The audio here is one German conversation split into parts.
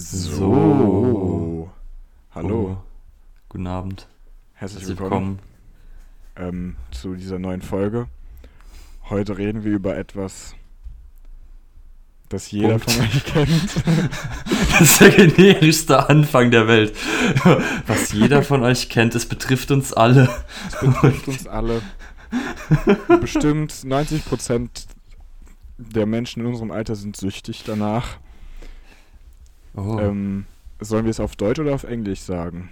So. Hallo. Oh, guten Abend. Herzlich Herzlich willkommen willkommen. ähm, zu dieser neuen Folge. Heute reden wir über etwas, das jeder Punkt. von euch kennt. Das ist der generischste Anfang der Welt. Was jeder von euch kennt, es betrifft uns alle. Es betrifft uns alle. Bestimmt 90% der Menschen in unserem Alter sind süchtig danach. Oh, Ähm, sollen wir es auf Deutsch oder auf Englisch sagen?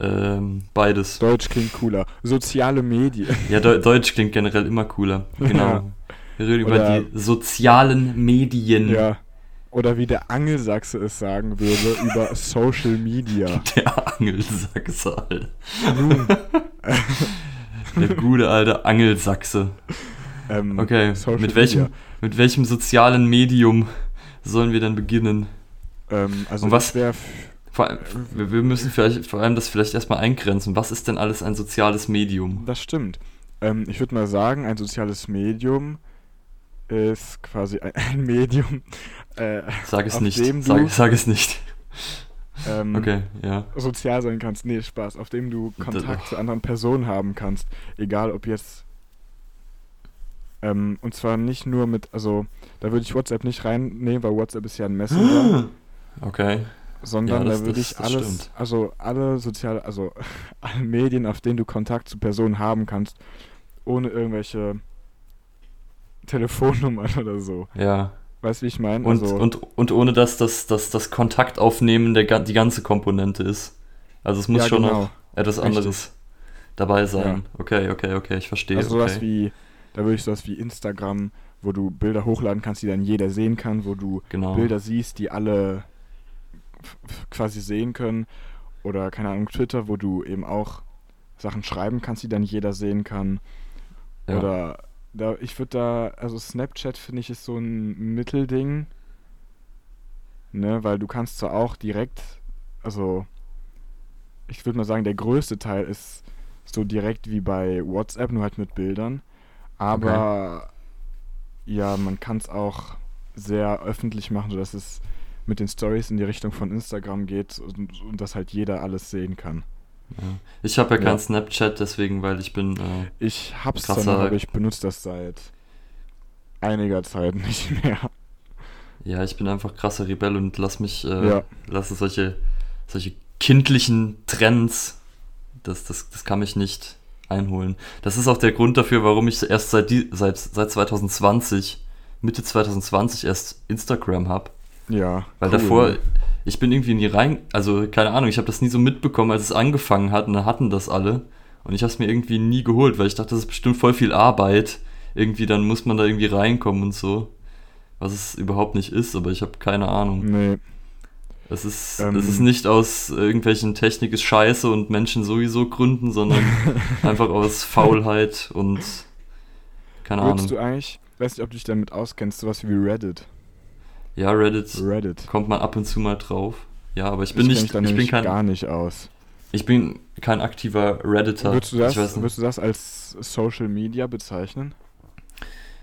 ähm, beides. Deutsch klingt cooler. Soziale Medien. Ja, Deu Deutsch klingt generell immer cooler. Genau. Wir reden über die sozialen Medien. Ja. Oder wie der Angelsachse es sagen würde, über Social Media. Der Angelsachse, Alter. Nun, Der gute alte Angelsachse. ähm, Okay, Social mit welchem, Media. mit welchem sozialen Medium sollen wir dann beginnen? Ähm, also Und was- ich wär, Vor allem, wir müssen vielleicht, vor allem das vielleicht erstmal eingrenzen. Was ist denn alles ein soziales Medium? das stimmt. Ähm, ich würde mal sagen, ein soziales Medium ist quasi ein, ein Medium, äh, Sag es Auf nicht. dem du- Sag, sag es nicht. ähm, Okay, ja. sozial sein kannst. Nee, Spaß. Auf dem du Kontakt zu anderen Personen haben kannst. Egal ob jetzt. Ähm, und zwar nicht nur mit, also da würde ich WhatsApp nicht reinnehmen, weil WhatsApp ist ja ein Messenger. Okay. sondern Ja, das- da würde ich alles, stimmt. also alle soziale, also alle Medien, auf denen du Kontakt zu Personen haben kannst, ohne irgendwelche Telefonnummern oder so. Ja. Weißt du, wie ich meine? Und, also, und, und ohne dass das, das, das Kontaktaufnehmen der, die ganze Komponente ist. Also es muss ja, schon genau. noch etwas Richtig. anderes dabei sein. Okay, okay, okay, ich verstehe. Also sowas okay. wie, da würde ich sowas wie Instagram, wo du Bilder hochladen kannst, die dann jeder sehen kann, wo du genau. Bilder siehst, die alle quasi sehen können. Oder keine Ahnung, Twitter, wo du eben auch Sachen schreiben kannst, die dann jeder sehen kann. Ja. Oder da, ich würde da, also Snapchat finde ich ist so ein Mittelding. Ne, weil du kannst zwar auch direkt, also ich würde mal sagen, der größte Teil ist so direkt wie bei WhatsApp, nur halt mit Bildern. Aber ja, man kann es auch sehr öffentlich machen, sodass es mit den Stories in die Richtung von Instagram geht und, und dass halt jeder alles sehen kann. ja. Ich habe ja kein Ja. Snapchat, deswegen, weil ich bin. Äh, Ich hab's Krasser- noch, aber ich benutze das seit einiger Zeit nicht mehr. ja, ich bin einfach krasser Rebell und lass mich. Äh, Ja. Lasse solche, solche kindlichen Trends. Das, das, das kann mich nicht einholen. Das ist auch der Grund dafür, warum ich erst seit, die, seit, seit 2020, Mitte 2020 erst Instagram habe. Ja. Weil cool. davor, ich bin irgendwie nie rein, also keine Ahnung, ich habe das nie so mitbekommen, als es angefangen hat und dann hatten das alle. Und ich habe es mir irgendwie nie geholt, weil ich dachte, das ist bestimmt voll viel Arbeit. Irgendwie, dann muss man da irgendwie reinkommen und so. Was es überhaupt nicht ist, aber ich habe keine Ahnung. Nee, Es ist, Ähm. es ist nicht aus irgendwelchen Technik ist scheiße und Menschen sowieso Gründen, sondern einfach aus Faulheit und keine würdest Ahnung. du eigentlich, weiß nicht, ob du dich damit auskennst, sowas wie Reddit. Ja, Reddit Reddit. kommt man ab und zu mal drauf. Ja, aber ich bin kenn nicht, ich bin kein, gar nicht aus. ich bin kein aktiver Redditor. Würdest du, das, ich würdest du das als Social Media bezeichnen?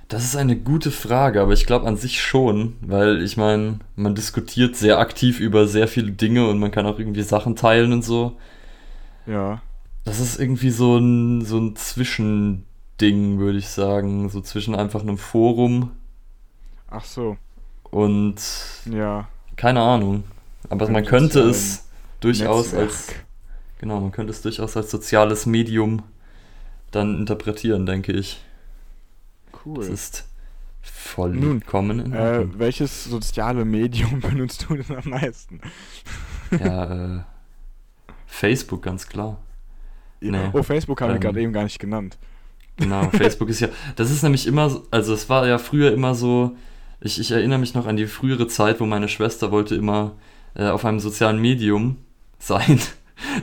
Das ist eine gute Frage, aber ich glaube an sich schon, weil ich meine, man diskutiert sehr aktiv über sehr viele Dinge und man kann auch irgendwie Sachen teilen und so. Ja. Das ist irgendwie so ein, so ein Zwischending, würde ich sagen. So zwischen einfach einem Forum Ach so. und Ja. keine Ahnung. Aber man könnte es durchaus Netzwerk. als, genau, man könnte es durchaus als soziales Medium dann interpretieren, denke ich. Cool. Das ist Nun, vollkommen in Äh, welches soziale Medium benutzt du denn am meisten? Ja, äh, Facebook, ganz klar. Nee. Oh, Facebook haben wir Ähm, gerade eben gar nicht genannt. Genau, Facebook ist ja, das ist nämlich immer, so- also es war ja früher immer so, ich, ich erinnere mich noch an die frühere Zeit, wo meine Schwester wollte immer äh, auf einem sozialen Medium sein.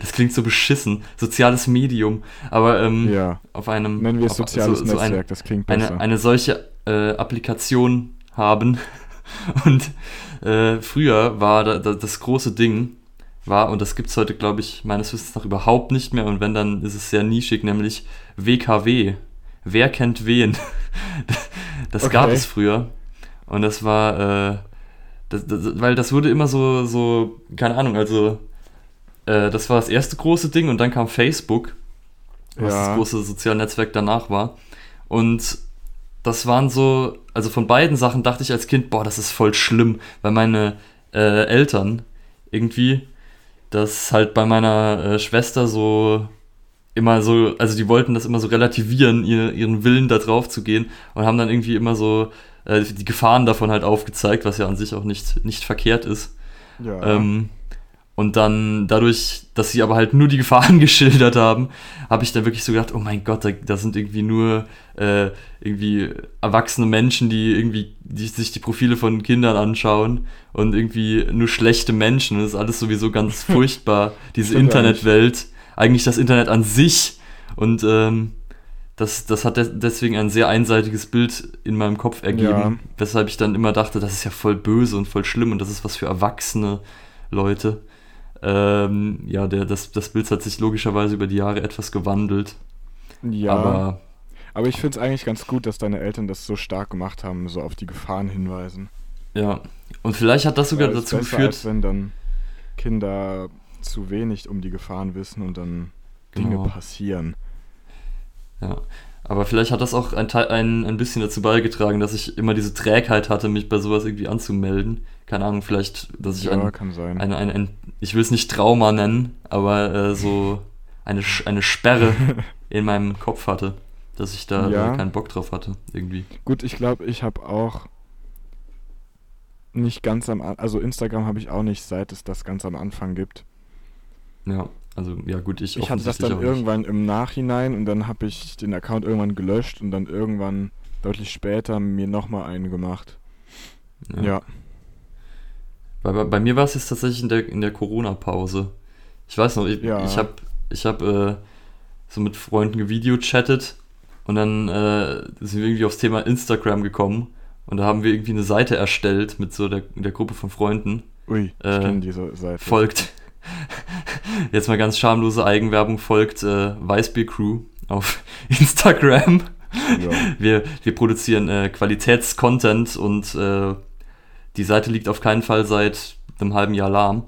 Das klingt so beschissen, soziales Medium, aber ähm, Ja. auf einem Nennen wir es soziales so, so Netzwerk, das klingt besser. eine, eine solche äh, Applikation haben. Und äh, früher war da, da, das große Ding, war, und das gibt es heute, glaube ich, meines Wissens nach überhaupt nicht mehr, und wenn, dann ist es sehr nischig, nämlich WKW. Wer kennt wen? Das Okay. gab es früher. Und das war, äh, Das, das, weil das wurde immer so, so, keine Ahnung, also äh, das war das erste große Ding und dann kam Facebook, was Ja. das große soziale Netzwerk danach war. Und das waren so, also von beiden Sachen dachte ich als Kind, boah, das ist voll schlimm, weil meine äh, Eltern irgendwie das halt bei meiner äh, Schwester so immer so, also die wollten das immer so relativieren, ihr, ihren Willen da drauf zu gehen und haben dann irgendwie immer so äh, die Gefahren davon halt aufgezeigt, was ja an sich auch nicht, nicht verkehrt ist. Ja. Ähm, und dann dadurch, dass sie aber halt nur die Gefahren geschildert haben, habe ich dann wirklich so gedacht, oh mein Gott, da, da sind irgendwie nur äh, irgendwie erwachsene Menschen, die irgendwie die, sich die Profile von Kindern anschauen und irgendwie nur schlechte Menschen. Das ist alles sowieso ganz furchtbar, diese Internetwelt. Eigentlich das Internet an sich. Und ähm, das, das hat de deswegen ein sehr einseitiges Bild in meinem Kopf ergeben, Ja. weshalb ich dann immer dachte, das ist ja voll böse und voll schlimm und das ist was für erwachsene Leute. Ähm, ja, der, das, das Bild hat sich logischerweise über die Jahre etwas gewandelt. ja. Aber Aber ich finde es eigentlich ganz gut, dass deine Eltern das so stark gemacht haben, so auf die Gefahren hinweisen. ja. Und vielleicht hat das sogar es dazu besser, geführt. Als wenn dann Kinder zu wenig um die Gefahren wissen und dann Dinge Genau. passieren. Ja. Aber vielleicht hat das auch ein, ein, ein bisschen dazu beigetragen, dass ich immer diese Trägheit hatte, mich bei sowas irgendwie anzumelden. Keine Ahnung, vielleicht, dass ich Ja, ein, kann sein. ein, ein, ein, ich will es nicht Trauma nennen, aber äh, so eine, eine Sperre in meinem Kopf hatte, dass ich da Ja. keinen Bock drauf hatte, irgendwie. Gut, ich glaube, ich habe auch nicht ganz am also Instagram habe ich auch nicht, seit es das ganz am Anfang gibt. Ja, also, ja gut, ich Ich hatte das dann auch nicht. irgendwann im Nachhinein und dann habe ich den Account irgendwann gelöscht und dann irgendwann deutlich später mir nochmal einen gemacht. Ja. Bei, bei, bei mir war es jetzt tatsächlich in der, in der Corona-Pause. Ich weiß noch, ich, Ja. ich habe ich hab, äh, so mit Freunden gevideochattet und dann äh, sind wir irgendwie aufs Thema Instagram gekommen und da haben wir irgendwie eine Seite erstellt mit so der, der Gruppe von Freunden. Ui, ich Äh, kenne diese Seite. Folgt, jetzt mal ganz schamlose Eigenwerbung, folgt äh, Weißbier Crew auf Instagram. Ja. Wir, wir produzieren äh, Qualitätscontent und äh, die Seite liegt auf keinen Fall seit einem halben Jahr lahm.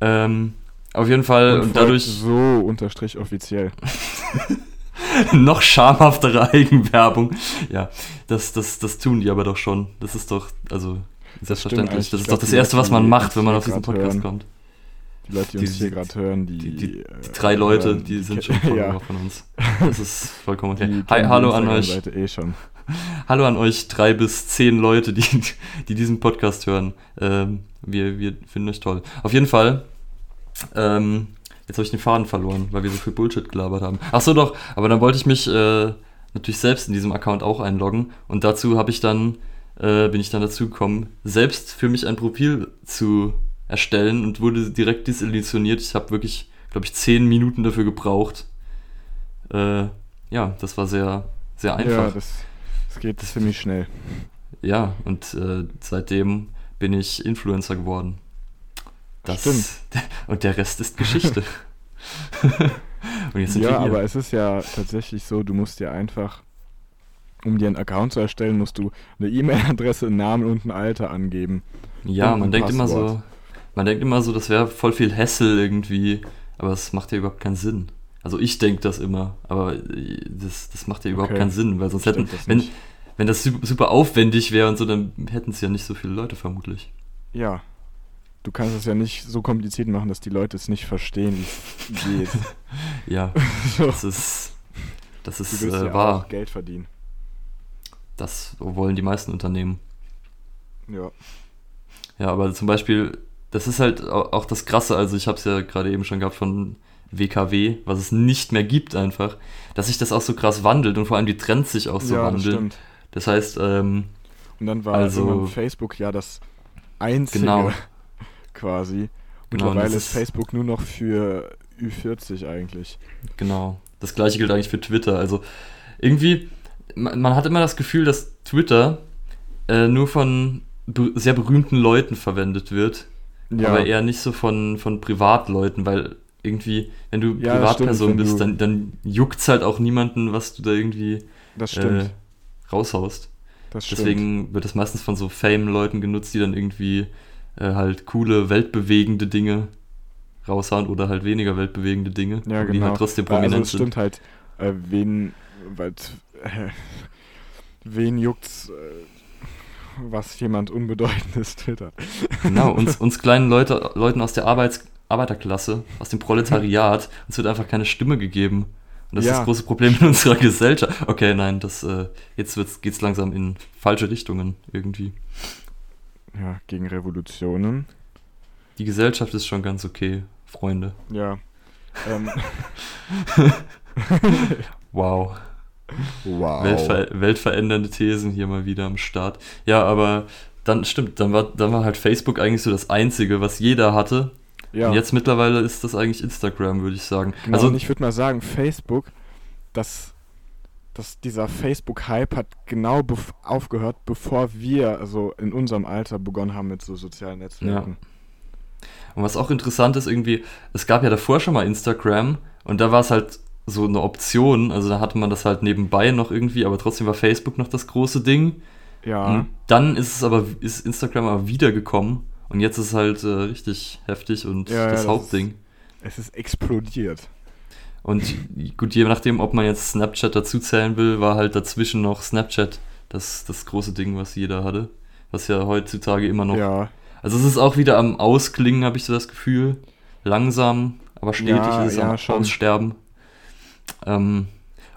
Ähm, auf jeden Fall und, dadurch so unterstrich offiziell. noch schamhaftere Eigenwerbung. Ja, das, das, das tun die aber doch schon. Das ist doch, also selbstverständlich. Das Ich ist doch das Erste, was man macht, wenn man auf diesen Podcast hören, kommt. Die Leute, die, Die- uns hier gerade hören, die, Die, die, äh, drei Leute, hören, die sind schon ja, von uns. Das ist vollkommen okay. Hi, hallo an euch. Instagram-Seite eh schon. Hallo an euch drei bis zehn Leute, die, die diesen Podcast hören. Ähm, wir, wir finden euch toll. Auf jeden Fall, ähm, jetzt habe ich den Faden verloren, weil wir so viel Bullshit gelabert haben. Ach so doch, aber dann wollte ich mich äh, natürlich selbst in diesem Account auch einloggen und dazu habe ich dann, äh, bin ich dann dazu gekommen, selbst für mich ein Profil zu erstellen und wurde direkt desillusioniert. Ich habe wirklich, glaube ich, zehn Minuten dafür gebraucht. Äh, ja, das war sehr, sehr einfach. Ja, das, das geht ziemlich schnell. Ja, und äh, seitdem bin ich Influencer geworden. Das, Stimmt. Und der Rest ist Geschichte. und jetzt sind Ja, wir hier. aber es ist ja tatsächlich so, du musst dir einfach, um dir einen Account zu erstellen, musst du eine E-Mail-Adresse, einen Namen und ein Alter angeben. ja, man denkt immer so, Passwort. Man denkt immer so, das wäre voll viel Hassel irgendwie, aber es macht ja überhaupt keinen Sinn. Also ich denke das immer, aber äh, das, das macht ja überhaupt Okay. keinen Sinn, weil sonst hätten, Stimmt das wenn, wenn das su- super aufwendig wäre und so, dann hätten es ja nicht so viele Leute vermutlich. Ja. Du kannst es ja nicht so kompliziert machen, dass die Leute es nicht verstehen, wie es geht. Ja, so. das ist, das Du ist willst äh, ja wahr. auch Geld verdienen. Das wollen die meisten Unternehmen. Ja. Ja, aber zum Beispiel, das ist halt au- auch das Krasse, also ich habe es ja gerade eben schon gehabt von WKW, was es nicht mehr gibt einfach, dass sich das auch so krass wandelt und vor allem die Trends sich auch so ja, das wandeln. stimmt. Das heißt, ähm, Und dann war Also- irgendwann Facebook ja das einzige Genau. quasi. Genau, Mittlerweile das ist- Facebook nur noch für Ü40 eigentlich. genau, das gleiche gilt eigentlich für Twitter. Also irgendwie, man, man hat immer das Gefühl, dass Twitter äh, nur von be sehr berühmten Leuten verwendet wird, Ja, aber eher nicht so von, von Privatleuten, weil irgendwie, wenn du Ja, das Privatperson stimmt, bist, du- dann, dann juckt's halt auch niemanden, was du da irgendwie das äh, raushaust. Das. Deswegen wird es meistens von so Fame-Leuten genutzt, die dann irgendwie äh, halt coole, weltbewegende Dinge raushauen oder halt weniger weltbewegende Dinge, Ja, die genau. halt trotzdem Weil, prominent also es stimmt halt, äh, wen, weil, wen juckt's, äh, was jemand Unbedeutendes twittert. Genau, uns, uns kleinen Leute, Leuten aus der Arbeits Arbeiterklasse, aus dem Proletariat, uns wird einfach keine Stimme gegeben. Und das ist Ja. das große Problem in unserer Gesellschaft. Okay, nein, das, äh, jetzt wird's, geht's langsam in falsche Richtungen irgendwie. Ja, gegen Revolutionen. Die Gesellschaft ist schon ganz okay, Freunde. Ja. Ähm, Wow. Wow. Weltver weltverändernde Thesen hier mal wieder am Start. Ja, aber dann stimmt, dann war, dann war halt Facebook eigentlich so das Einzige, was jeder hatte. ja. Und jetzt mittlerweile ist das eigentlich Instagram, würde ich sagen. Genau, also ich würde mal sagen, Facebook, das, das, dieser Facebook-Hype hat genau bef aufgehört, bevor wir, also in unserem Alter, begonnen haben mit so sozialen Netzwerken. Und was auch interessant ist, irgendwie, es gab ja davor schon mal Instagram und da war es halt so eine Option, also da hatte man das halt nebenbei noch irgendwie, aber trotzdem war Facebook noch das große Ding. Ja, Und dann ist es aber, ist Instagram aber wiedergekommen und jetzt ist es halt äh, richtig heftig und Ja, ja, das das Hauptding. es ist explodiert. Und gut, je nachdem, ob man jetzt Snapchat dazu zählen will, war halt dazwischen noch Snapchat das, das große Ding, was jeder hatte. Was ja heutzutage immer noch. Ja, Also es ist auch wieder am Ausklingen, habe ich so das Gefühl. Langsam, aber stetig Ja, ist es ja, am schon. Aussterben. Ähm,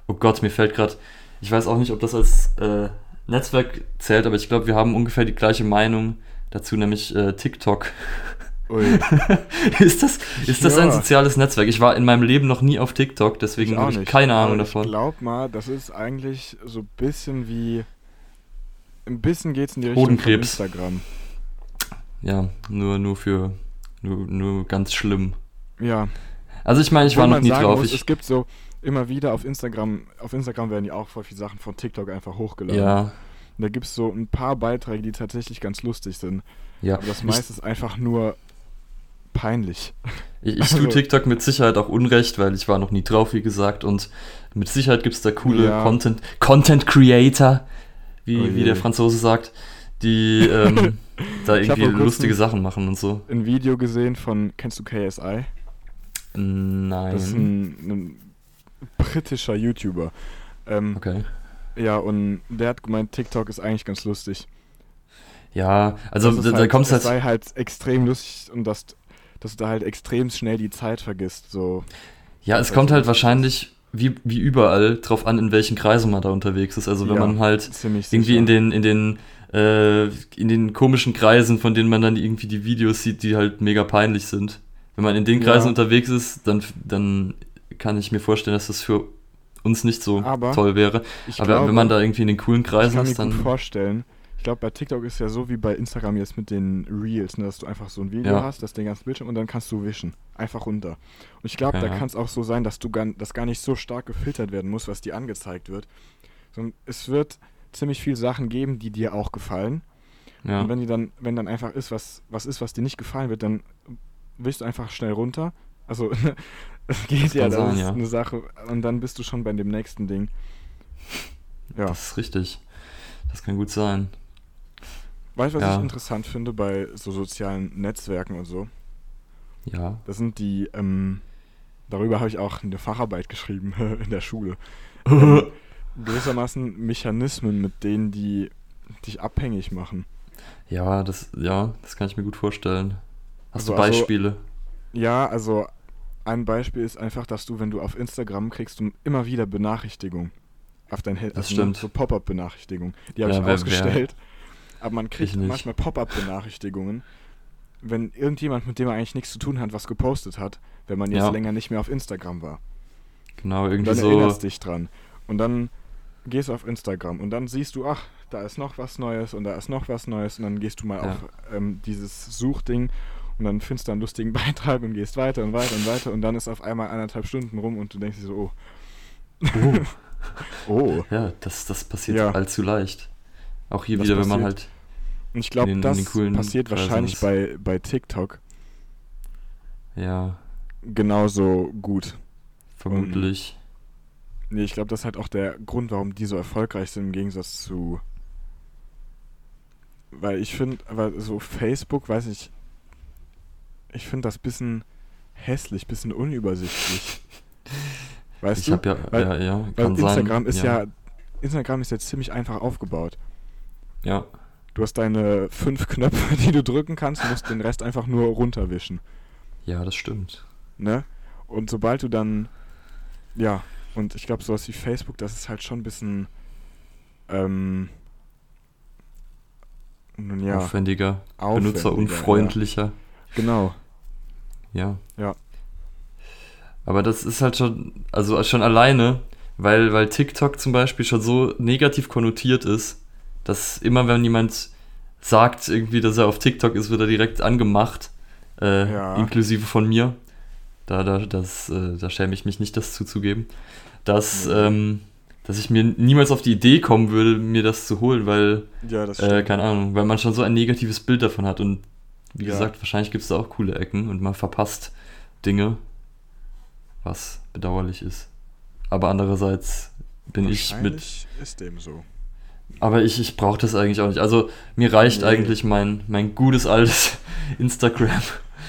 oh Gott, mir fällt gerade. Ich weiß auch nicht, ob das als äh, Netzwerk zählt, aber ich glaube, wir haben ungefähr die gleiche Meinung dazu, nämlich äh, TikTok. ui. ist das, ist das ein Ja. soziales Netzwerk? Ich war in meinem Leben noch nie auf TikTok, deswegen habe ich keine Ahnung davon. Ich glaub mal, das ist eigentlich so ein bisschen wie. Ein bisschen geht's in die Richtung von. Instagram. Ja, nur, nur für. Nur, nur ganz schlimm. Ja. Also ich meine, ich Wo war noch nie drauf. Muss, Ich, es gibt so immer wieder auf Instagram, auf Instagram werden ja auch voll viele Sachen von TikTok einfach hochgeladen. ja, Und da gibt es so ein paar Beiträge, die tatsächlich ganz lustig sind. ja. Aber das Ich- meiste ist einfach nur peinlich. Ich, ich tue Also- TikTok mit Sicherheit auch Unrecht, weil ich war noch nie drauf, wie gesagt. Und mit Sicherheit gibt es da coole Ja. Content, Content Creator, wie, Oh wie der Franzose sagt, die ähm, da irgendwie lustige Sachen machen und so. Ein Video gesehen von, kennst du KSI? Nein. Das ist ein, ein britischer YouTuber. Ähm, okay. Ja, und der hat gemeint, TikTok ist eigentlich ganz lustig. Ja, also Das ist da, da halt, kommst es halt. sei halt extrem lustig und dass, dass du da halt extrem schnell die Zeit vergisst. So. Ja, es Weiß kommt halt wahrscheinlich, wie, wie überall, drauf an, in welchen Kreisen man da unterwegs ist. Also wenn Ja, man halt irgendwie sicher. in den, in den, äh, in den komischen Kreisen, von denen man dann irgendwie die Videos sieht, die halt mega peinlich sind. Wenn man in den Kreisen Ja. unterwegs ist, dann, dann kann ich mir vorstellen, dass das für uns nicht so Aber toll wäre. Ich Aber glaube, wenn man da irgendwie in den coolen ich Kreisen kann mir ist, gut dann. vorstellen, ich glaube, bei TikTok ist ja so wie bei Instagram jetzt mit den Reels, ne, dass du einfach so ein Video Ja. hast, das den ganzen Bildschirm und dann kannst du wischen. Einfach runter. Und ich glaube, Okay, da ja. kann es auch so sein, dass du gar, dass gar nicht so stark gefiltert werden muss, was dir angezeigt wird. Sondern es wird ziemlich viel Sachen geben, die dir auch gefallen. Ja, Und wenn die dann, wenn dann einfach ist, was, was ist, was dir nicht gefallen wird, dann willst du einfach schnell runter. Also es geht ja, kann das sein, ist ja. eine Sache. Und dann bist du schon bei dem nächsten Ding. Ja. das ist richtig. Das kann gut sein. Weißt du, was Ja. ich interessant finde bei so sozialen Netzwerken und so? Ja. Das sind die, ähm, darüber habe ich auch eine Facharbeit geschrieben in der Schule. Ähm, gewissermaßen Mechanismen, mit denen die dich abhängig machen. Ja, das, ja, das kann ich mir gut vorstellen. Hast Also- du also- Beispiele? Ja, also ein Beispiel ist einfach, dass du, wenn du auf Instagram kriegst, du immer wieder Benachrichtigungen auf dein Handy. Das stimmt. So Pop-up-Benachrichtigungen. Die habe Ja, ich ausgestellt. Aber man kriegt manchmal Pop-up-Benachrichtigungen, wenn irgendjemand, mit dem man eigentlich nichts zu tun hat, was gepostet hat, wenn man jetzt Ja. länger nicht mehr auf Instagram war. Genau, Und irgendwie dann so. erinnerst dich dran. Und dann gehst du auf Instagram und dann siehst du, ach, da ist noch was Neues und da ist noch was Neues und dann gehst du mal Ja. auf ähm, dieses Suchding und dann findest du einen lustigen Beitrag und gehst weiter und weiter und weiter und dann ist auf einmal anderthalb Stunden rum und du denkst dir so, Oh. oh. oh. Ja, das, das passiert Ja. allzu leicht. Auch hier Das wieder, wenn man passiert. halt. Und ich glaube, das passiert Kreisen wahrscheinlich bei, bei TikTok Ja, genauso gut. vermutlich. Nee, ich glaube, das ist halt auch der Grund, warum die so erfolgreich sind im Gegensatz zu weil ich finde, so Facebook, weiß ich, ich finde das bisschen hässlich, bisschen unübersichtlich. Weißt ich du? ja, Weil- ja, ja, Weil kann sein. Instagram ist ja. Instagram ist jetzt ziemlich einfach aufgebaut. Ja, Du hast deine fünf Knöpfe, die du drücken kannst, musst den Rest einfach nur runterwischen. ja, das stimmt. Ne? Und sobald du dann. Ja, und ich glaube, sowas wie Facebook, das ist halt schon ein bisschen. Ähm. Nun ja, Aufwendiger, aufwendiger, benutzerunfreundlicher. Ja. Genau. Ja. Ja. Aber das ist halt schon, also schon alleine, weil, weil TikTok zum Beispiel schon so negativ konnotiert ist, dass immer wenn jemand sagt irgendwie, dass er auf TikTok ist, wird er direkt angemacht, äh, Ja. inklusive von mir. Da, da, das, äh, da schäme ich mich nicht, das zuzugeben. Dass, Nee. ähm, dass ich mir niemals auf die Idee kommen würde, mir das zu holen, weil Ja, das äh, keine Ahnung, weil man schon so ein negatives Bild davon hat und wie Ja. gesagt, wahrscheinlich gibt es da auch coole Ecken und man verpasst Dinge, was bedauerlich ist. Aber andererseits bin ich mit, ist dem so. aber ich, ich brauche das eigentlich auch nicht. Also mir reicht Nee. eigentlich mein, mein gutes altes Instagram.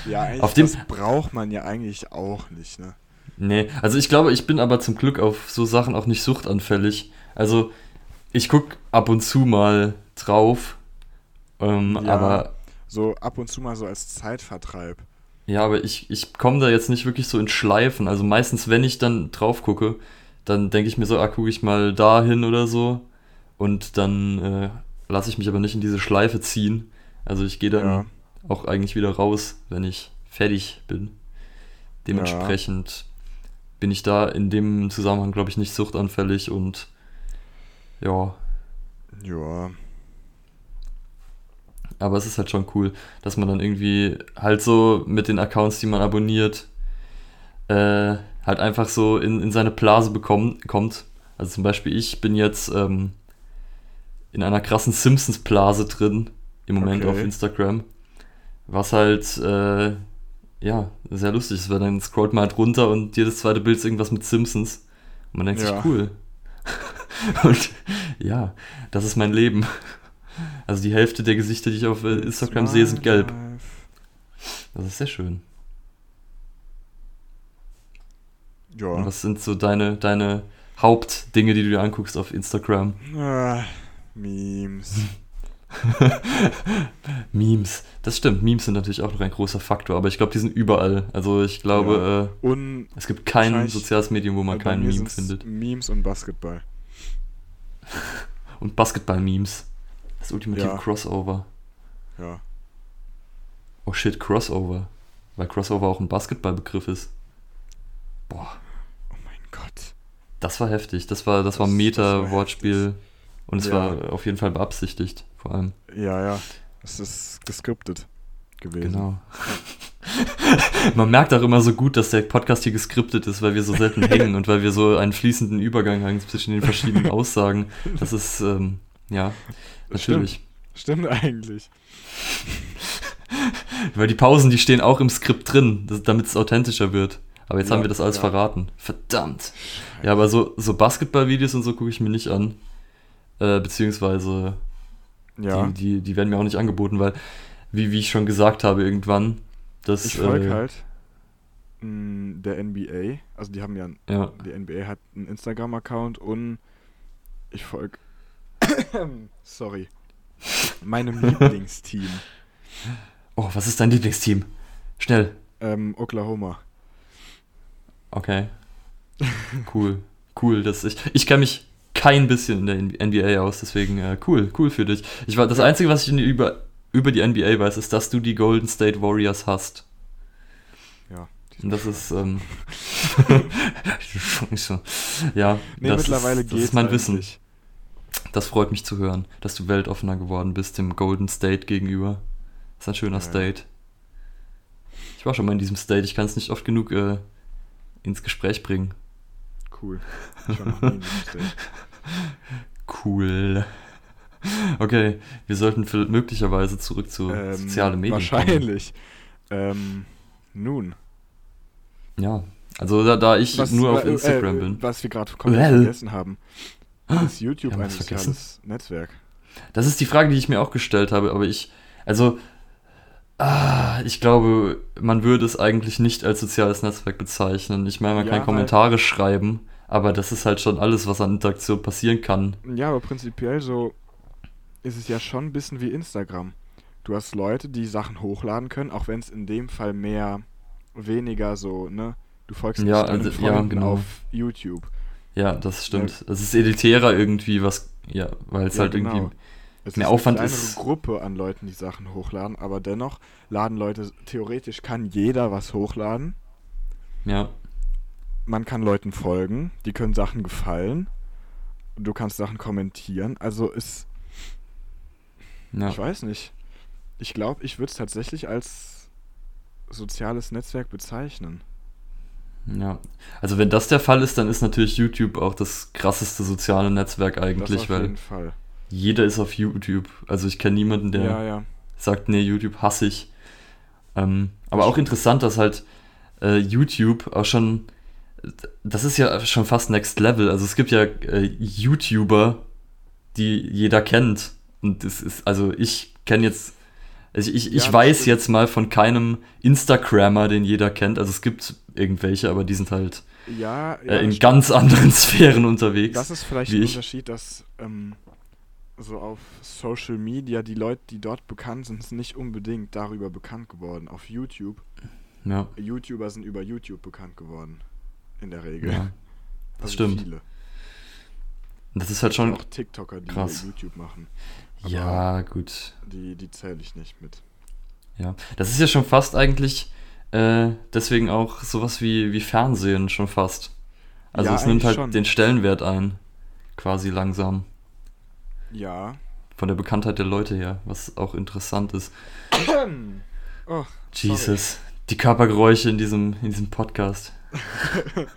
Ja, eigentlich, Auf dem- das braucht man ja eigentlich auch nicht, ne? Nee, also ich glaube, ich bin aber zum Glück auf so Sachen auch nicht suchtanfällig. Also ich gucke ab und zu mal drauf, ähm, Ja. aber So ab und zu mal so als Zeitvertreib. Ja, aber ich, ich komme da jetzt nicht wirklich so in Schleifen. Also meistens, wenn ich dann drauf gucke, dann denke ich mir so, ah, gucke ich mal dahin oder so. Und dann äh, lasse ich mich aber nicht in diese Schleife ziehen. Also ich gehe dann Ja. auch eigentlich wieder raus, wenn ich fertig bin. Dementsprechend bin ich da in dem Zusammenhang, glaube ich, nicht suchtanfällig und ja, Ja. Aber es ist halt schon cool, dass man dann irgendwie halt so mit den Accounts, die man abonniert, äh, halt einfach so in, in seine Blase bekommt, kommt. Also zum Beispiel ich bin jetzt ähm, in einer krassen Simpsons-Blase drin im Moment Okay. auf Instagram. Was halt, äh, ja, sehr lustig ist, weil dann scrollt man halt runter und jedes zweite Bild ist irgendwas mit Simpsons. Und man denkt Ja. sich, cool. und ja, das ist mein Leben. Also die Hälfte der Gesichter, die ich auf äh, Instagram sehe, sind gelb. Das ist sehr schön. Und Ja. was sind so deine, deine Hauptdinge, die du dir anguckst auf Instagram? Ah, Memes. Memes. Das stimmt, Memes sind natürlich auch noch ein großer Faktor, aber ich glaube, die sind überall. Also ich glaube, Und äh, es gibt kein soziales Medium, wo man keinen Meme findet. Memes und Basketball. Und Basketball-Memes. Das ultimative Ja. Crossover. Ja. Oh shit, Crossover. Weil Crossover auch ein Basketballbegriff ist. Boah, Oh mein Gott. das war heftig. Das war, das Das- das war Meta-Wortspiel. Und es Ja. war auf jeden Fall beabsichtigt, vor allem. Ja, ja. Es ist geskriptet gewesen. Genau. Man merkt auch immer so gut, dass der Podcast hier geskriptet ist, weil wir so selten hängen und weil wir so einen fließenden Übergang haben zwischen den verschiedenen Aussagen. Das ist, ähm, ja, natürlich. Stimmt eigentlich. Weil die Pausen, die stehen auch im Skript drin, damit es authentischer wird. Aber jetzt Ja, haben wir das alles ja. verraten. Verdammt. Ja, aber so, so Basketball-Videos und so gucke ich mir nicht an. Äh, beziehungsweise Ja. die, die, die werden mir auch nicht angeboten, weil, wie, wie ich schon gesagt habe, irgendwann, das. ich folge äh, halt mh, der NBA. Also die haben ja, Ja, die NBA hat einen Instagram-Account und ich folge. Sorry. Meinem Lieblingsteam. Oh, was ist dein Lieblingsteam? Schnell. Ähm, Oklahoma. Okay. Cool. Cool. Das ich ich kenne mich kein bisschen in der NBA aus, deswegen äh, cool, cool für dich. Ich war das einzige, was ich über über die NBA weiß, ist, dass du die Golden State Warriors hast. Ja. Und das ist ähm, ja, Nee, das mittlerweile ist, das ist mein Wissen. Das freut mich zu hören, dass du weltoffener geworden bist dem Golden State gegenüber. Das ist ein schöner Ja. State. Ich war schon mal in diesem State, ich kann es nicht oft genug äh, ins Gespräch bringen. Cool. Ich war noch nie in diesem State. Cool. Okay, wir sollten möglicherweise zurück zu Ähm, sozialen Medien. Wahrscheinlich. Ähm, nun. Ja, also da, da ich nur auf äh, Instagram äh, bin. Was wir gerade komplett vergessen haben. Ist YouTube Wir haben ein soziales Netzwerk? Das ist die Frage, die ich mir auch gestellt habe, aber ich, also, ah, ich glaube, man würde es eigentlich nicht als soziales Netzwerk bezeichnen. Ich meine, man Ja, kann Kommentare schreiben, aber das ist halt schon alles, was an Interaktion passieren kann. Ja, aber prinzipiell so ist es ja schon ein bisschen wie Instagram. Du hast Leute, die Sachen hochladen können, auch wenn es in dem Fall mehr, weniger so, ne? Du folgst Ja, nicht also- ja, genau. auf YouTube. Ja, das stimmt. Es ist elitärer irgendwie, was, ja, weil es Ja, halt genau. irgendwie, Es mehr ist Aufwand eine ist- Gruppe an Leuten, die Sachen hochladen, aber dennoch laden Leute, theoretisch kann jeder was hochladen. ja, Man kann Leuten folgen, die können Sachen gefallen. Du kannst Sachen kommentieren. Also ist, ja. ich weiß nicht. Ich glaube, ich würde es tatsächlich als soziales Netzwerk bezeichnen. Ja, also wenn das der Fall ist, dann ist natürlich YouTube auch das krasseste soziale Netzwerk Das eigentlich, auf weil jeden Fall. jeder ist auf YouTube. Also ich kenne niemanden, der Ja, ja. sagt, nee, YouTube hasse ich. Ähm, aber Das auch interessant, dass halt äh, YouTube auch schon, das ist ja schon fast Next Level. Also es gibt ja äh, YouTuber, die jeder kennt. Und es ist, also ich kenne jetzt, also ich, ich Ja, das weiß jetzt mal von keinem Instagrammer, den jeder kennt. Also es gibt irgendwelche, aber die sind halt Ja, ja äh, in das ganz anderen Sphären unterwegs. Das ist vielleicht ein ich. Unterschied, dass ähm, so auf Social Media die Leute, die dort bekannt sind, sind nicht unbedingt darüber bekannt geworden. Auf YouTube, ja, YouTuber sind über YouTube bekannt geworden. In der Regel. ja, das Also stimmt. Viele. Das ist halt schon, Auch TikToker, die krass. YouTube machen. aber- ja, gut. Die, die zähle ich nicht mit. Ja, das ist ja schon fast eigentlich äh, deswegen auch sowas wie, wie Fernsehen schon fast. Also Ja, es nimmt halt schon. den Stellenwert ein, quasi langsam, Ja. von der Bekanntheit der Leute her, was auch interessant ist. Oh, Jesus, die Körpergeräusche in diesem, in diesem Podcast.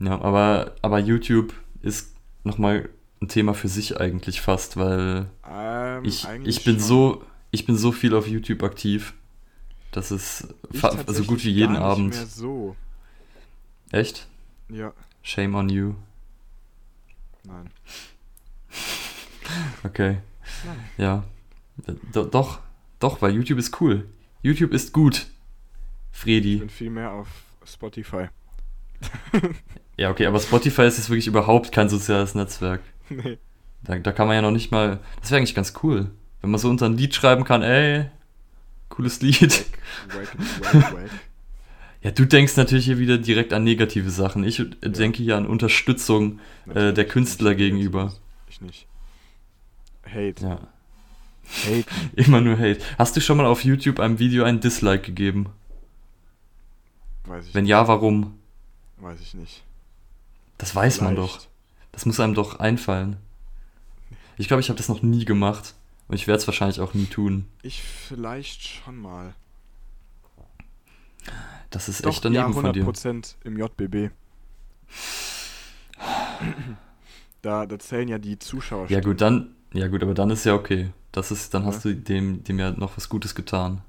ja, aber, aber YouTube ist nochmal ein Thema für sich eigentlich fast, weil ähm, ich, eigentlich ich bin schon. so ich bin so viel auf YouTube aktiv. Das ist Ich so gut wie jeden Abend. So. Echt? Ja, Shame on you. nein. Okay. Nein. Ja. Do doch, doch, weil YouTube ist cool. YouTube ist gut. Ich Fredi. bin viel mehr auf Spotify. Ja, okay, aber Spotify ist jetzt wirklich überhaupt kein soziales Netzwerk. nee. Da, da kann man ja noch nicht mal. Das wäre eigentlich ganz cool. Wenn man so unter ein Lied schreiben kann, ey, cooles Lied. Wack, wack, wack. Ja, du denkst natürlich hier wieder direkt an negative Sachen. Ich Ja. denke hier an Unterstützung äh, der Künstler nicht gegenüber. Ich nicht. Hate. Ja. Hate. Immer nur Hate. Hast du schon mal auf YouTube einem Video ein Dislike gegeben? Weiß ich Wenn nicht. ja, warum? Weiß ich nicht. Das weiß man Vielleicht. doch. Das muss einem doch einfallen. Ich glaube, ich habe das noch nie gemacht. Und ich werde es wahrscheinlich auch nie tun. Ich vielleicht schon mal. Das ist Doch, echt daneben ja, von dir. 100% im JBB. Da, da zählen ja die Zuschauer. Ja gut, dann, ja gut, aber dann ist ja okay. Das ist, dann Ja. hast du dem, dem ja noch was Gutes getan.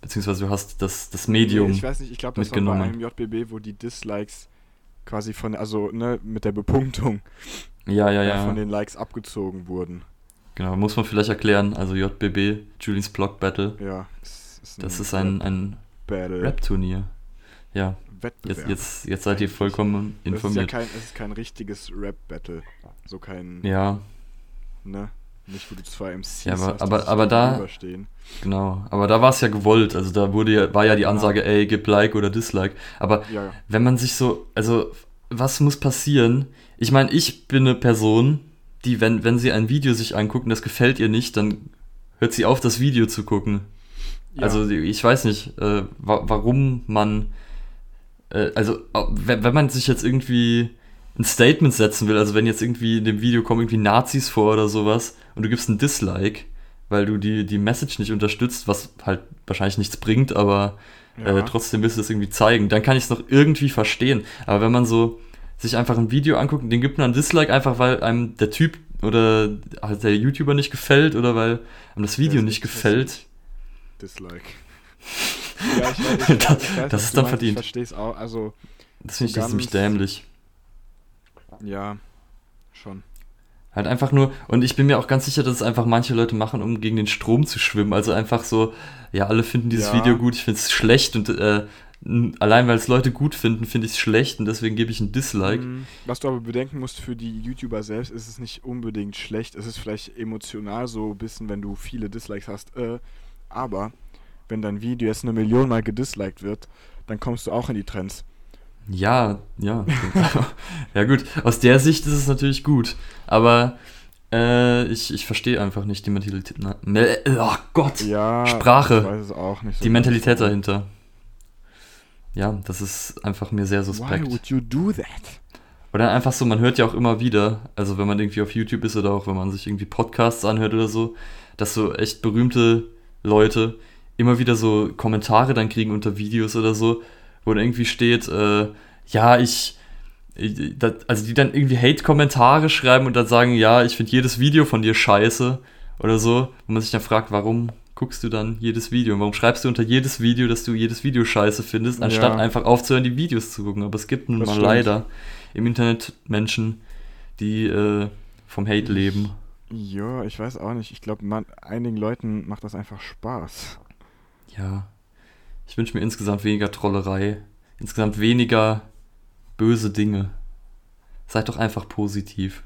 Beziehungsweise du hast das, das Medium. Nee, ich weiß nicht, ich glaube, das war bei einem JBB, wo die Dislikes quasi von, also ne, mit der Bepunktung ja, ja, ja. von den Likes abgezogen wurden. Genau, muss man vielleicht erklären. Also JBB, Julians Block Battle. Ja, ist Das ist ein, ein Rap-Turnier. Ja, Wettbewerb. jetzt, jetzt, jetzt seid ihr vollkommen Es ist ja informiert. kein, es ist kein richtiges Rap-Battle. So kein, Ja, ne? Nicht, wo du zwei MCs Ja, aber- hast, aber- aber da- genau. Aber da war es ja gewollt. Also da wurde ja, war ja die. Ansage, ey, gib Like oder Dislike. Aber Ja, ja. wenn man sich so, also was muss passieren? Ich meine, ich bin eine Person, die, wenn, wenn sie ein Video sich anguckt und das gefällt ihr nicht, dann hört sie auf, das Video zu gucken. ja. Also ich weiß nicht, äh, wa warum man, äh, also wenn, wenn man sich jetzt irgendwie ein Statement setzen will, also wenn jetzt irgendwie in dem Video kommen irgendwie Nazis vor oder sowas und du gibst ein Dislike, weil du die, die Message nicht unterstützt, was halt wahrscheinlich nichts bringt, aber ja. äh, trotzdem willst du das irgendwie zeigen, dann kann ich es noch irgendwie verstehen. Aber wenn man so sich einfach ein Video anguckt und den gibt man ein Dislike, einfach weil einem der Typ oder halt der YouTuber nicht gefällt oder weil einem das Video ist nicht gefällt, Dislike. ja, ich, weiß- ich, Das- ich weiß, das ist dann meinst. verdient. Ich verstehe es auch. Also, das finde ich nämlich dämlich. ja, schon. Halt einfach nur, und ich bin mir auch ganz sicher, dass es einfach manche Leute machen, um gegen den Strom zu schwimmen. Also einfach so, ja, alle finden dieses Ja. Video gut, ich finde es schlecht und äh, allein weil es Leute gut finden, finde ich es schlecht und deswegen gebe ich ein Dislike. Mm, Was du aber bedenken musst für die YouTuber selbst, ist es nicht unbedingt schlecht. Es ist vielleicht emotional so ein bisschen, wenn du viele Dislikes hast. Äh, aber wenn dein Video jetzt eine Million Mal gedisliked wird, dann kommst du auch in die Trends. Ja, ja. ja gut, aus der Sicht ist es natürlich gut. Aber äh, ich, ich verstehe einfach nicht die Mentalität. Ne, oh Gott, Ja, Sprache. ich weiß es auch nicht. so die Mentalität genau. dahinter. Ja, das ist einfach mir sehr Why suspekt. would you do that? Oder einfach so, man hört ja auch immer wieder, also wenn man irgendwie auf YouTube ist oder auch wenn man sich irgendwie Podcasts anhört oder so, dass so echt berühmte Leute immer wieder so Kommentare dann kriegen unter Videos oder so, wo dann irgendwie steht, äh, ja, ich, ich das, also die dann irgendwie Hate-Kommentare schreiben und dann sagen, ja, ich finde jedes Video von dir scheiße oder so, wo man sich dann fragt, warum guckst du dann jedes Video und warum schreibst du unter jedes Video, dass du jedes Video scheiße findest, anstatt Ja. einfach aufzuhören, die Videos zu gucken. Aber es gibt nun Das mal stimmt. leider im Internet Menschen, die äh, vom Hate leben. Ja, ich weiß auch nicht. Ich glaube, einigen Leuten macht das einfach Spaß. Ja. Ich wünsche mir insgesamt weniger Trollerei, insgesamt weniger böse Dinge. Seid doch einfach positiv.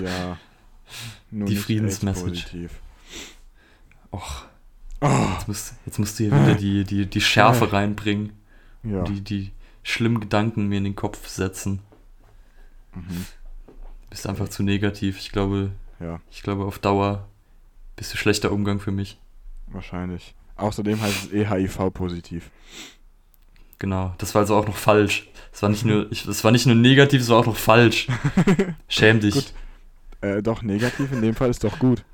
Ja. Nur Die Friedensmessage. Och, Oh, jetzt musst, jetzt musst du hier wieder die, die, die Schärfe reinbringen. ja. Die, die schlimmen Gedanken mir in den Kopf setzen. Mhm. Bist einfach zu negativ. Ich glaube, Ja, ich glaube auf Dauer bist du schlechter Umgang für mich. wahrscheinlich. Außerdem heißt es eh HIV-positiv. Genau, das war also auch noch falsch. Es war nicht nur, ich, es war nicht nur negativ, es war auch noch falsch. Schäm dich. Gut. Äh, doch, negativ in dem Fall ist doch gut.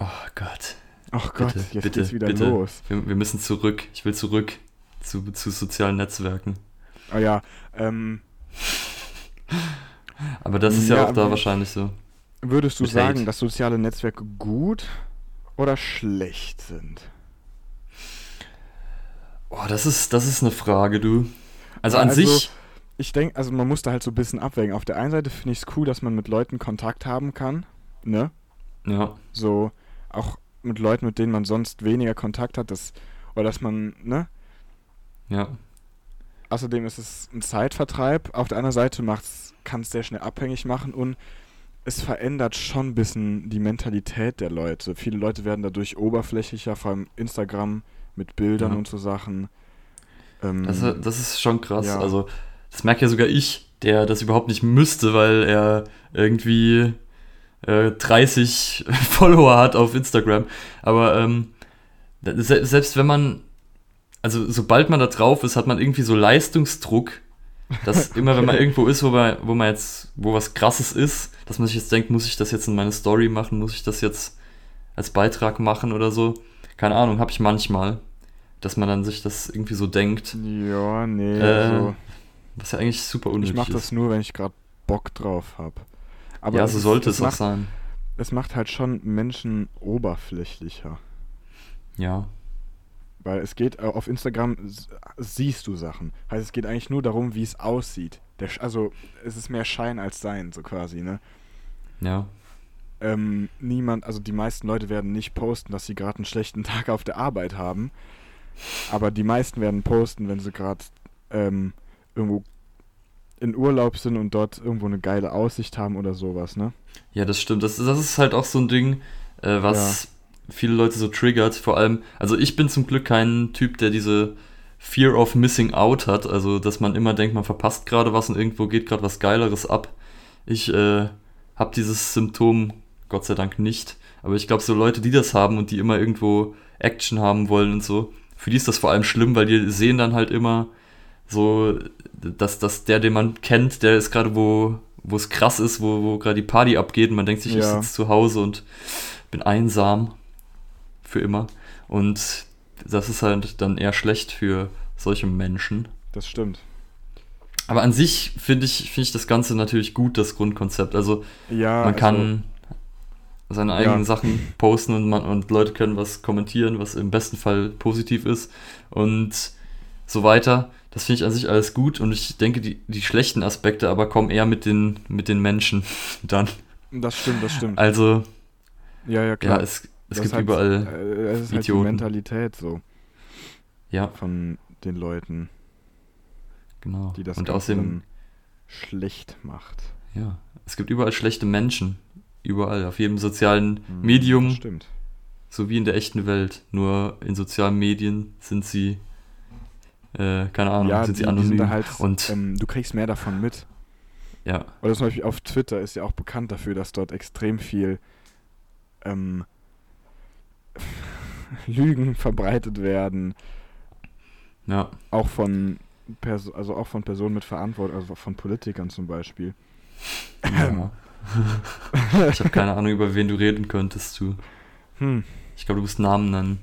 Oh Gott. Ach Gott, Bitte, jetzt bitte, geht's wieder bitte. los. Wir, wir müssen zurück. Ich will zurück zu, zu sozialen Netzwerken. Ah ja, ähm, Aber das ist ja, Ja, auch da wahrscheinlich so. würdest du Mit sagen, Hate. dass soziale Netzwerke gut oder schlecht sind? Oh, das ist, das ist eine Frage, du. Also an Also, sich, Ich denke, also man muss da halt so ein bisschen abwägen. Auf der einen Seite finde ich es cool, dass man mit Leuten Kontakt haben kann, ne? ja, So, auch mit Leuten, mit denen man sonst weniger Kontakt hat, das, oder dass man, ne? ja, Außerdem ist es ein Zeitvertreib. Auf der anderen Seite kann es sehr schnell abhängig machen und es verändert schon ein bisschen die Mentalität der Leute. Viele Leute werden dadurch oberflächlicher, vor allem Instagram mit Bildern Ja. und so Sachen. Ähm, das, das ist schon krass. ja. Also, das merkt ja sogar ich, der das überhaupt nicht müsste, weil er irgendwie äh, 30 Follower hat auf Instagram. Aber ähm, se selbst wenn man, also sobald man da drauf ist, hat man irgendwie so Leistungsdruck, dass immer wenn man irgendwo ist, wo man, wo man jetzt, wo was krasses ist, dass man sich jetzt denkt, muss ich das jetzt in meine Story machen, muss ich das jetzt als Beitrag machen oder so. Keine Ahnung, habe ich manchmal, dass man dann sich das irgendwie so denkt, ja, nee, Äh, also, was ja eigentlich super unnötig ich mache das ist. nur, wenn ich gerade Bock drauf habe. Aber ja, es so ist- sollte es auch macht, sein. Es macht halt schon Menschen oberflächlicher. Ja, Weil es geht, äh, auf Instagram siehst du Sachen. Heißt, es geht eigentlich nur darum, wie es aussieht. Der, also, es ist mehr Schein als Sein, so quasi, ne? ja, Ähm, niemand, also die meisten Leute werden nicht posten, dass sie gerade einen schlechten Tag auf der Arbeit haben. Aber die meisten werden posten, wenn sie gerade ähm, irgendwo in Urlaub sind und dort irgendwo eine geile Aussicht haben oder sowas, ne? ja, das stimmt. Das, das ist halt auch so ein Ding, äh, was viele Leute so triggert. Vor allem, also ich bin zum Glück kein Typ, der diese Fear of Missing Out hat. Also, dass man immer denkt, man verpasst gerade was und irgendwo geht gerade was Geileres ab. Ich äh, habe dieses Symptom Gott sei Dank nicht. Aber ich glaube, so Leute, die das haben und die immer irgendwo Action haben wollen und so, für die ist das vor allem schlimm, weil die sehen dann halt immer so, dass, dass der, den man kennt, der ist gerade wo, wo es krass ist, wo, wo gerade die Party abgeht und man denkt sich, ich Ja. sitze zu Hause und bin einsam für immer. Und das ist halt dann eher schlecht für solche Menschen. Das stimmt. Aber an sich finde ich, finde ich das Ganze natürlich gut, das Grundkonzept. Also Ja, man also, kann seine eigenen Ja. Sachen posten und, man, und Leute können was kommentieren, was im besten Fall positiv ist und so weiter. Das finde ich an sich alles gut und ich denke, die, die schlechten Aspekte aber kommen eher mit den, mit den Menschen dann. Das stimmt, das stimmt. Also, ja, ja, ja, klar. es, es Das gibt halt, überall, äh, Es ist halt die Idioten. Mentalität so ja, von den Leuten, genau. die das und außerdem, schlecht macht. ja, es gibt überall schlechte Menschen. Überall, auf jedem sozialen Hm, Medium, das Stimmt. so wie in der echten Welt. Nur in sozialen Medien sind sie, äh, keine Ahnung, ja, sind die, sie sind anonym. da halt, und ähm, du kriegst mehr davon mit. ja, Oder zum Beispiel auf Twitter ist ja auch bekannt dafür, dass dort extrem viel ähm, Lügen verbreitet werden, ja, auch von Perso also auch von Personen mit Verantwortung, also von Politikern zum Beispiel. ja. ich habe keine Ahnung, über wen du reden könntest, du. Hm, Ich glaube, du musst Namen nennen.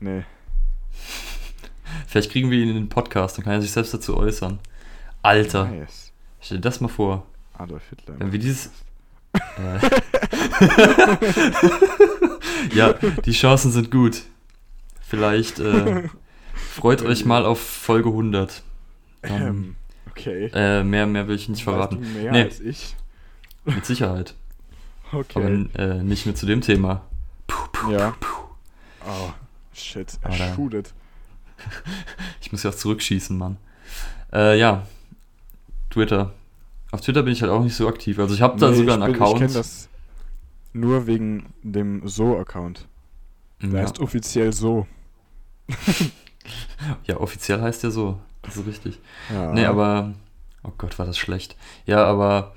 nee. Vielleicht kriegen wir ihn in den Podcast, dann kann er sich selbst dazu äußern. Alter, Nice. stell dir das mal vor. Adolf Hitler. Wenn wir dieses. Äh. ja, die Chancen sind gut. Vielleicht äh, freut euch mal auf Folge 100. Dann, Ähm, okay. äh, mehr, mehr will ich nicht verraten. Weißt du mehr Nee. als ich. Mit Sicherheit. Okay. Aber äh, nicht mehr zu dem Thema. Puh, puh, Ja. puh. Oh, shit. Er shootet. Ich muss ja auch zurückschießen, Mann. Äh, ja. Twitter. Auf Twitter bin ich halt auch nicht so aktiv. Also ich habe da Nee, sogar einen bin- Account. Ich kenne das nur wegen dem So-Account. Der ja. heißt offiziell so. ja, offiziell heißt der so. Das ist richtig. Ja. Nee, aber. Oh Gott, war das schlecht. Ja, aber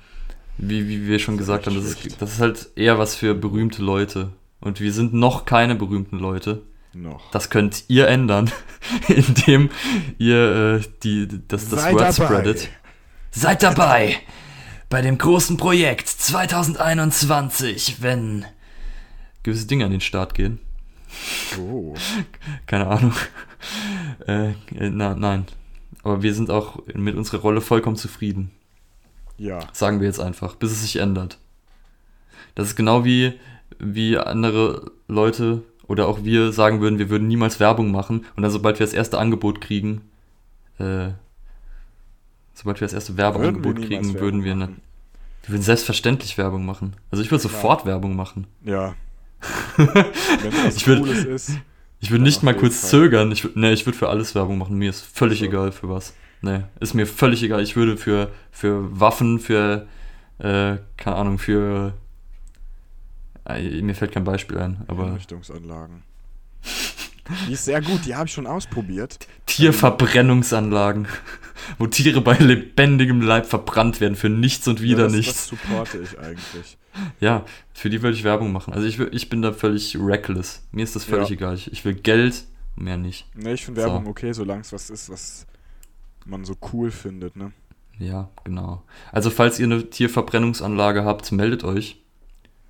wie, wie wir schon Das gesagt haben, das ist, das ist halt eher was für berühmte Leute. Und wir sind noch keine berühmten Leute. Noch. Das könnt ihr ändern, indem ihr äh, die, das, das Seid Word dabei. spreadet. Seid dabei bei dem großen Projekt 2021, wenn gewisse Dinge an den Start gehen. Oh. Keine Ahnung. Äh, äh, na, nein. Aber wir sind auch mit unserer Rolle vollkommen zufrieden. Ja. Sagen wir jetzt einfach, bis es sich ändert. Das ist genau wie, wie andere Leute oder auch wir sagen würden, wir würden niemals Werbung machen und dann, sobald wir das erste Angebot kriegen, äh, sobald wir das erste Werbeangebot kriegen, Werbung würden wir, ne, machen. wir würden selbstverständlich Werbung machen. Also ich würde Klar. sofort Werbung machen. Ja. Wenn Ich würd- Cooles ist. Ich würde nicht mal kurz Fall. zögern. Ich, nee, ich würde für alles Werbung machen. Mir ist völlig So. egal für was. Nee, ist mir völlig egal. Ich würde für, für Waffen, für, äh, keine Ahnung, für. Äh, mir fällt kein Beispiel ein, aber. Einrichtungsanlagen. Die ist sehr gut, die habe ich schon ausprobiert. Tierverbrennungsanlagen, wo Tiere bei lebendigem Leib verbrannt werden, für nichts und wieder ja, das, nichts. Das supporte ich eigentlich. Ja, für die würde ich Werbung machen. Also ich, ich bin da völlig reckless. Mir ist das völlig Ja. egal. Ich, ich will Geld, mehr nicht. Ne, ich finde So. Werbung okay, solange es was ist, was man so cool findet, ne? Ja, genau. Also falls ihr eine Tierverbrennungsanlage habt, meldet euch.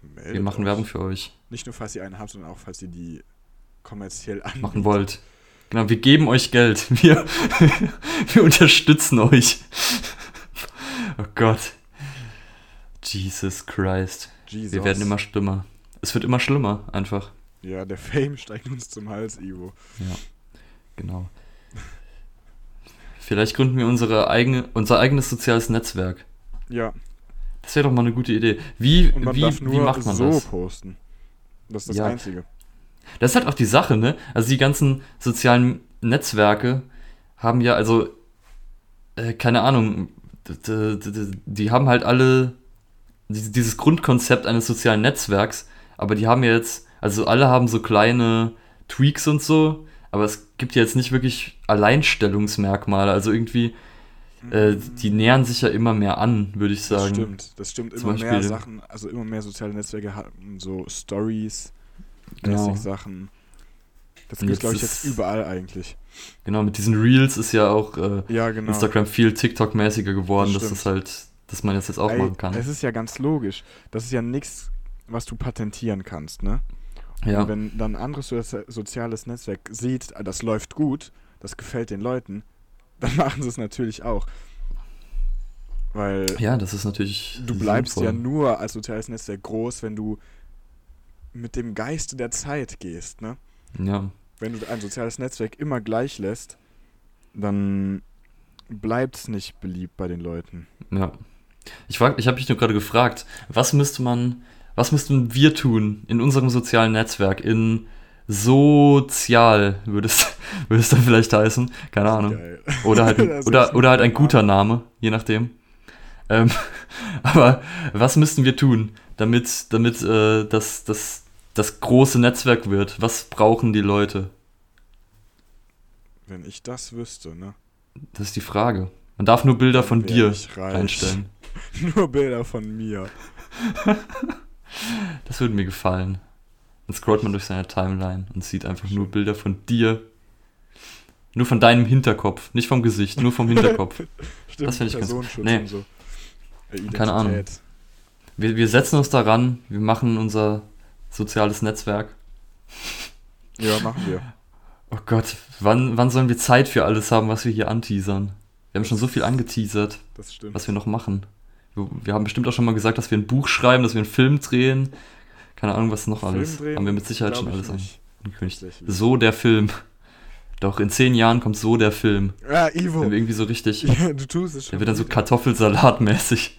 Meldet Wir machen euch. Werbung für euch. Nicht nur, falls ihr eine habt, sondern auch, falls ihr die kommerziell anbietet. Machen wollt. Genau, wir geben euch Geld. Wir, wir unterstützen euch. Oh Gott. Jesus Christ. Jesus. Wir werden immer schlimmer. Es wird immer schlimmer, einfach. Ja, der Fame steigt uns zum Hals, Ivo. Genau. Vielleicht gründen wir unsere eigene, unser eigenes soziales Netzwerk. Ja, Das wäre doch mal eine gute Idee. Wie, und man wie, darf wie nur macht man so das? posten. Das ist das Ja. Einzige. Das ist halt auch die Sache, ne? Also die ganzen sozialen Netzwerke haben ja, also, äh, keine Ahnung, die haben halt alle die- dieses Grundkonzept eines sozialen Netzwerks, aber die haben ja jetzt, also alle haben so kleine Tweaks und so, aber es gibt ja jetzt nicht wirklich Alleinstellungsmerkmale, also irgendwie, äh, die nähern sich ja immer mehr an, würde ich Das sagen. stimmt, das stimmt. Immer mehr Sachen, also immer mehr soziale Netzwerke haben so Stories, Genau. mäßig Sachen. Das gibt jetzt glaube ich, jetzt überall eigentlich. Genau, mit diesen Reels ist ja auch äh, Ja, genau. Instagram viel TikTok-mäßiger geworden, Das dass das halt, dass man das jetzt auch Ey, machen kann. Es ist ja ganz logisch. Das ist ja nichts, was du patentieren kannst, ne? Ja, Und wenn dann ein anderes so soziales Netzwerk sieht, ah, das läuft gut, das gefällt den Leuten, dann machen sie es natürlich auch. Weil ja, das ist natürlich. du bleibst ja sinnvoll. nur als soziales Netzwerk groß, wenn du mit dem Geiste der Zeit gehst, ne? Ja, Wenn du ein soziales Netzwerk immer gleich lässt, dann bleibt nicht beliebt bei den Leuten. Ja. Ich, frag- ich habe mich nur gerade gefragt, was müsste man, was müssten wir tun in unserem sozialen Netzwerk, in sozial, würde es, würde es dann vielleicht heißen, keine Ahnung. Geil. Oder halt, oder, oder halt ein ein guter Name, je nachdem. Ähm, aber was müssten wir tun, damit, damit äh, das, das, das große Netzwerk wird? Was brauchen die Leute? Wenn ich das wüsste, ne? Das ist die Frage. Man darf nur Bilder von dir einstellen. Nur Bilder von mir. Das würde mir gefallen. Dann scrollt man durch seine Timeline und sieht einfach nur Bilder von dir. Nur von deinem Hinterkopf, nicht vom Gesicht, nur vom Hinterkopf. Stimmt, Das find ich ganz- nee. so. Keine Ahnung. Wir, wir setzen uns daran, wir machen unser soziales Netzwerk. Ja, machen wir. Oh Gott, wann, wann sollen wir Zeit für alles haben, was wir hier anteasern? Wir haben schon so viel angeteasert, Das stimmt. was wir noch machen. Wir, wir haben bestimmt auch schon mal gesagt, dass wir ein Buch schreiben, dass wir einen Film drehen. Keine Ahnung, was noch Film alles. drehen? haben wir mit Sicherheit schon alles angekündigt. So der Film. Doch, in zehn Jahren kommt so der Film. Ja, Ivo. Wenn wir irgendwie so richtig. Ja, du tust es schon. Der wird dann so. Kartoffelsalat-mäßig.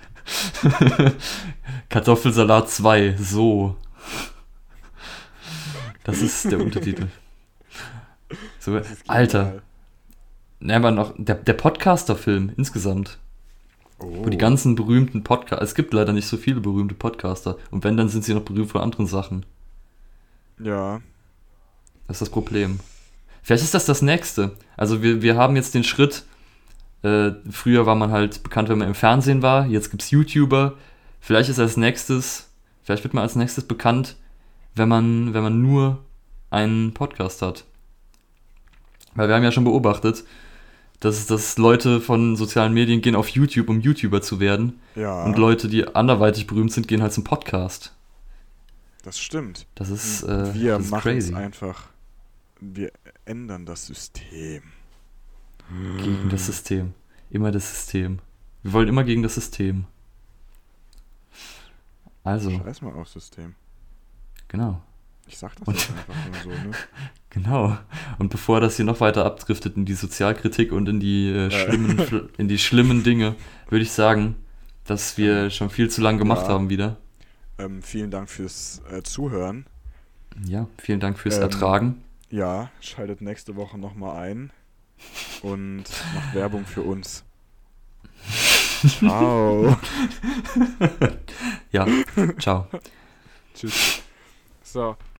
Kartoffelsalat 2, so. Das ist der Untertitel. So, Alter, ne, aber noch der, der Podcaster-Film insgesamt, Oh. wo die ganzen berühmten Podcaster, es gibt leider nicht so viele berühmte Podcaster und wenn, dann sind sie noch berühmt von anderen Sachen. Ja. Das ist das Problem. Vielleicht ist das das Nächste. Also wir, wir haben jetzt den Schritt, äh, früher war man halt bekannt, wenn man im Fernsehen war, jetzt gibt es YouTuber. Vielleicht ist als nächstes, vielleicht wird man als nächstes bekannt, wenn man, wenn man nur einen Podcast hat. Weil wir haben ja schon beobachtet, dass, dass Leute von sozialen Medien gehen auf YouTube, um YouTuber zu werden. Ja. Und Leute, die anderweitig berühmt sind, gehen halt zum Podcast. Das stimmt. Das ist, Und äh, wir das ist machen es crazy. einfach. Wir ändern das System. Gegen das System. Immer das System. Wir wollen immer gegen das System. Also, Scheiß mal auf System. Genau. Ich sag das Und- einfach nur so, ne? Genau. Und bevor das hier noch weiter abdriftet in die Sozialkritik und in die, äh, schlimmen, in die schlimmen Dinge, würde ich sagen, dass wir schon viel zu lang gemacht Ja. haben wieder. Ähm, vielen Dank fürs äh, Zuhören. Ja, vielen Dank fürs Ähm, Ertragen. Ja, schaltet nächste Woche nochmal ein und macht Werbung für uns. Ciao. Ja, ciao. Tschüss. So.